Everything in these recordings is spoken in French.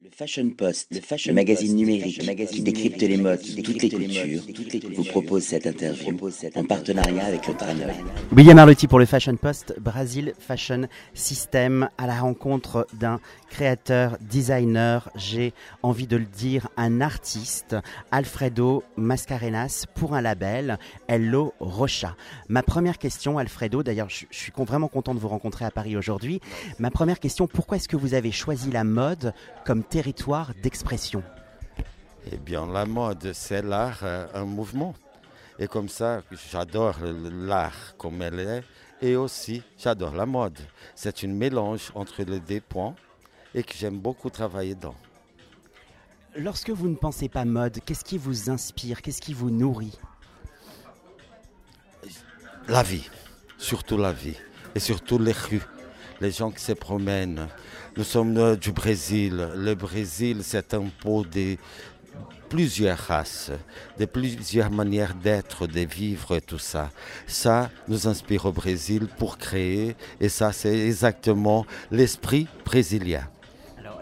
Le Fashion Post, le, fashion magazine numérique qui décrypte les modes, toutes les cultures, vous propose cette interview. en partenariat avec le Tranoï. William Arlotti pour le Fashion Post, Brazil Fashion System, à la rencontre d'un créateur, designer, j'ai envie de le dire, un artiste, Alfredo Mascarenas, pour un label, Hello Rocha. Ma première question, Alfredo, d'ailleurs je, je suis vraiment content de vous rencontrer à Paris aujourd'hui, ma première question, pourquoi est-ce que vous avez choisi la mode comme territoire d'expression Eh bien, la mode, c'est l'art, euh, un mouvement. Et comme ça, j'adore l'art comme elle est. Et aussi, j'adore la mode. C'est un mélange entre les deux points et que j'aime beaucoup travailler dans. Lorsque vous ne pensez pas mode, qu'est-ce qui vous inspire Qu'est-ce qui vous nourrit? La vie, surtout la vie. Et surtout les rues, les gens qui se promènent. Nous sommes euh, du Brésil. Le Brésil, c'est un pot de plusieurs races, de plusieurs manières d'être, de vivre tout ça. Ça nous inspire au Brésil pour créer et ça, c'est exactement l'esprit brésilien.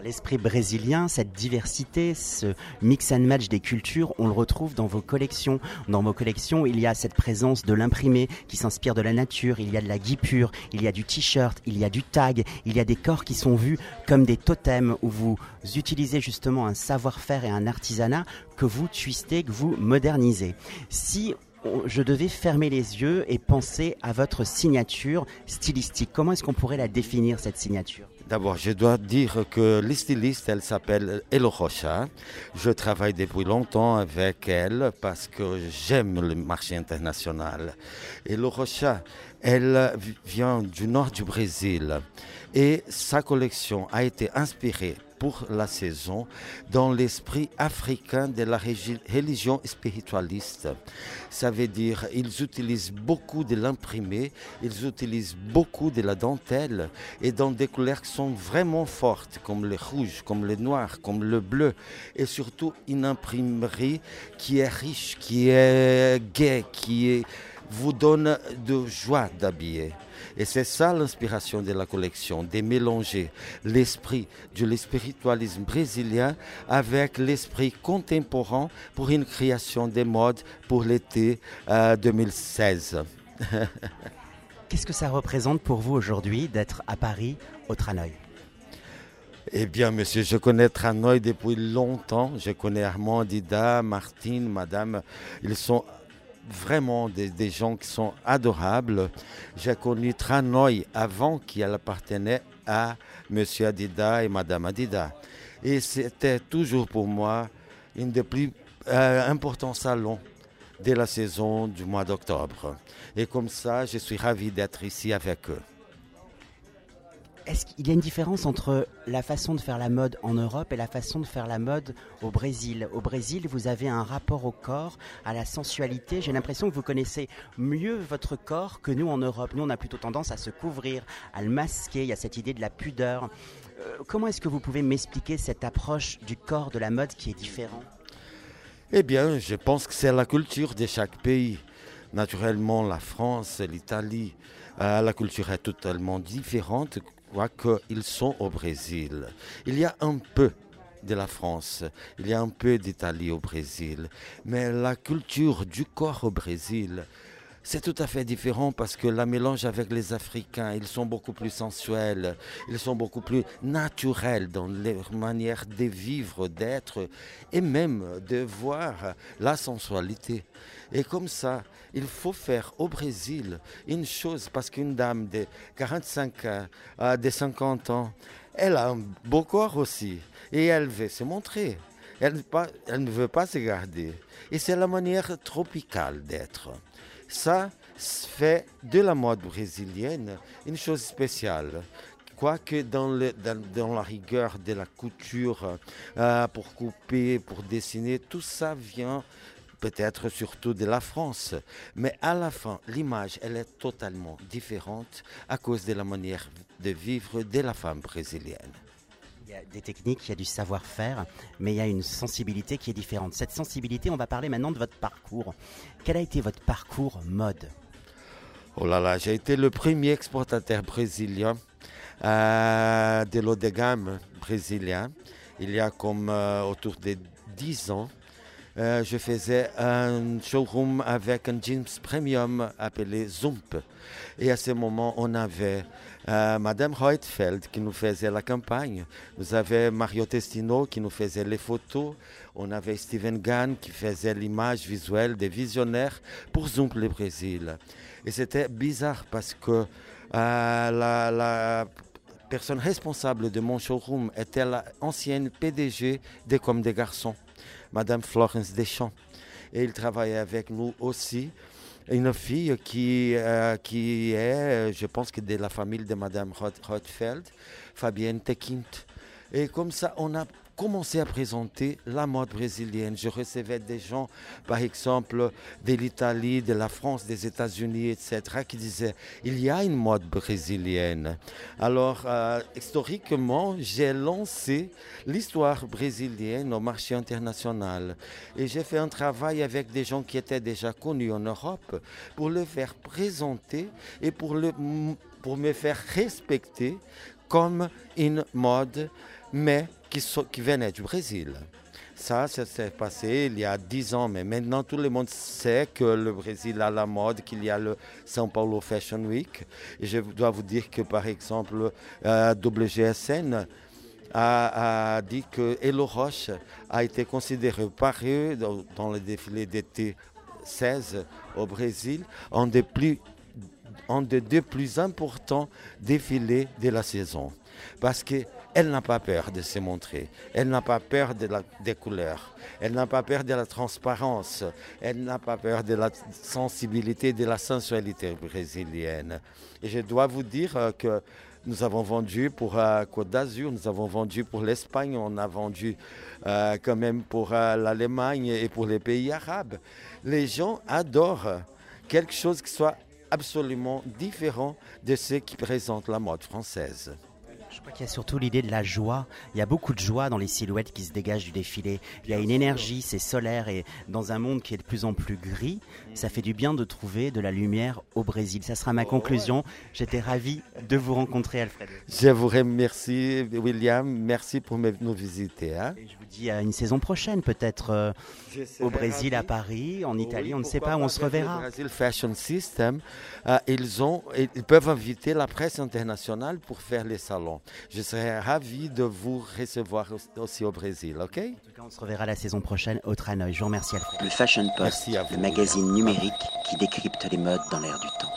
L'esprit brésilien, cette diversité, ce mix and match des cultures, on le retrouve dans vos collections. Dans vos collections, il y a cette présence de l'imprimé qui s'inspire de la nature, il y a de la guipure, il y a du t-shirt, il y a du tag, il y a des corps qui sont vus comme des totems où vous utilisez justement un savoir-faire et un artisanat que vous twistez, que vous modernisez. Si je devais fermer les yeux et penser à votre signature stylistique. Comment est-ce qu'on pourrait la définir, cette signature? D'abord, je dois dire que les stylistes, elle s'appelle Elo Rocha. Je travaille depuis longtemps avec elle parce que j'aime le marché international. Elo Rocha, elle vient du nord du Brésil et sa collection a été inspirée pour la saison dans l'esprit africain de la religion spiritualiste. Ça veut dire ils utilisent beaucoup de l'imprimé, ils utilisent beaucoup de la dentelle et dans des couleurs qui sont vraiment fortes comme le rouge, comme le noir, comme le bleu et surtout une imprimerie qui est riche, qui est gaie, qui est vous donne de joie d'habiller. Et c'est ça l'inspiration de la collection, de mélanger l'esprit du spiritualisme brésilien avec l'esprit contemporain pour une création des modes pour l'été 2016. Qu'est-ce que ça représente pour vous aujourd'hui d'être à Paris au Tranoï? Eh bien, monsieur, je connais Tranoï depuis longtemps. Je connais Armand, Dida, Martine, Madame. Ils sont vraiment des, gens qui sont adorables. J'ai connu Tranoï avant qu'elle appartenait à Monsieur Adida et Madame Adida. Et c'était toujours pour moi une des plus euh, importants salons de la saison du mois d'octobre. Et comme ça, je suis ravi d'être ici avec eux. Est-ce qu'il y a une différence entre la façon de faire la mode en Europe et la façon de faire la mode au Brésil? Au Brésil, vous avez un rapport au corps, à la sensualité. J'ai l'impression que vous connaissez mieux votre corps que nous en Europe. Nous, on a plutôt tendance à se couvrir, à le masquer. Il y a cette idée de la pudeur. Euh, comment est-ce que vous pouvez m'expliquer cette approche du corps de la mode qui est différente Eh bien, je pense que c'est la culture de chaque pays. Naturellement, la France, l'Italie, euh, la culture est totalement différente qu'ils sont au Brésil. Il y a un peu de la France, il y a un peu d'Italie au Brésil, mais la culture du corps au Brésil, c'est tout à fait différent parce que la mélange avec les Africains, ils sont beaucoup plus sensuels, ils sont beaucoup plus naturels dans leur manière de vivre, d'être et même de voir la sensualité. Et comme ça, il faut faire au Brésil une chose parce qu'une dame de 45 ans, de 50 ans, elle a un beau corps aussi et elle veut se montrer. Elle ne veut pas se garder. Et c'est la manière tropicale d'être. Ça fait de la mode brésilienne une chose spéciale. Quoique dans, la rigueur de la couture, euh, pour couper, pour dessiner, tout ça vient peut-être surtout de la France. Mais à la fin, l'image, elle est totalement différente à cause de la manière de vivre de la femme brésilienne. Il y a des techniques, il y a du savoir-faire, mais il y a une sensibilité qui est différente. Cette sensibilité, on va parler maintenant de votre parcours. Quel a été votre parcours mode? Oh là là, j'ai été le premier exportateur brésilien euh, de l'eau de gamme brésilien. il y a comme autour de 10 ans, je faisais un showroom avec un jeans premium appelé Zump. Et à ce moment, on avait euh, Madame Reutfeld qui nous faisait la campagne. Nous avions Mario Testino qui nous faisait les photos. On avait Steven Gann qui faisait l'image visuelle des visionnaires pour Zoom le Brésil. Et c'était bizarre parce que euh, la, personne responsable de mon showroom était l'ancienne PDG des Comme des Garçons, Madame Florence Deschamps. Et il travaillait avec nous aussi une fille qui, euh, qui est, je pense que de la famille de Madame Rothfeld, Fabienne Tekint. Et comme ça, on a commencé à présenter la mode brésilienne. Je recevais des gens, par exemple, de l'Italie, de la France, des États-Unis, etc., qui disaient il y a une mode brésilienne. Alors, euh, historiquement, j'ai lancé l'histoire brésilienne au marché international. Et j'ai fait un travail avec des gens qui étaient déjà connus en Europe pour le faire présenter et pour, le, pour me faire respecter comme une mode, mais qui, qui venaient du Brésil. Ça, ça s'est passé il y a dix ans, mais maintenant tout le monde sait que le Brésil a la mode, qu'il y a le São Paulo Fashion Week. Et je dois vous dire que, par exemple, euh, WGSN a, dit que Elo Roche a été considéré par eux dans, le défilé d'été 16 au Brésil en des plus un des deux plus importants défilés de la saison. Parce que elle n'a pas peur de se montrer. Elle n'a pas peur de la, des couleurs. Elle n'a pas peur de la transparence. Elle n'a pas peur de la sensibilité, de la sensualité brésilienne. Et je dois vous dire euh, que nous avons vendu pour euh, Côte d'Azur, nous avons vendu pour l'Espagne, on a vendu euh, quand même pour l'Allemagne et pour les pays arabes. Les gens adorent quelque chose qui soit absolument différent de ce qui présente la mode française. Je crois qu'il y a surtout l'idée de la joie. Il y a beaucoup de joie dans les silhouettes qui se dégagent du défilé. Il y a une énergie, c'est solaire et dans un monde qui est de plus en plus gris, ça fait du bien de trouver de la lumière au Brésil. Ça sera ma conclusion. J'étais ravi de vous rencontrer, Alfred. Je vous remercie, William. Merci pour nous visiter. Hein. Dis à une saison prochaine, peut-être euh, au Brésil, à Paris, en Italie. on ne sait pas où on se reverra. Brésil Fashion System, euh, ils, ont, ils peuvent inviter la presse internationale pour faire les salons. Je serais ravi de vous recevoir aussi au Brésil, ok? En tout cas, on se reverra la saison prochaine au Tranoï. Je vous remercie, Alfred. Le Fashion Post, le magazine numérique qui décrypte les modes dans l'air du temps.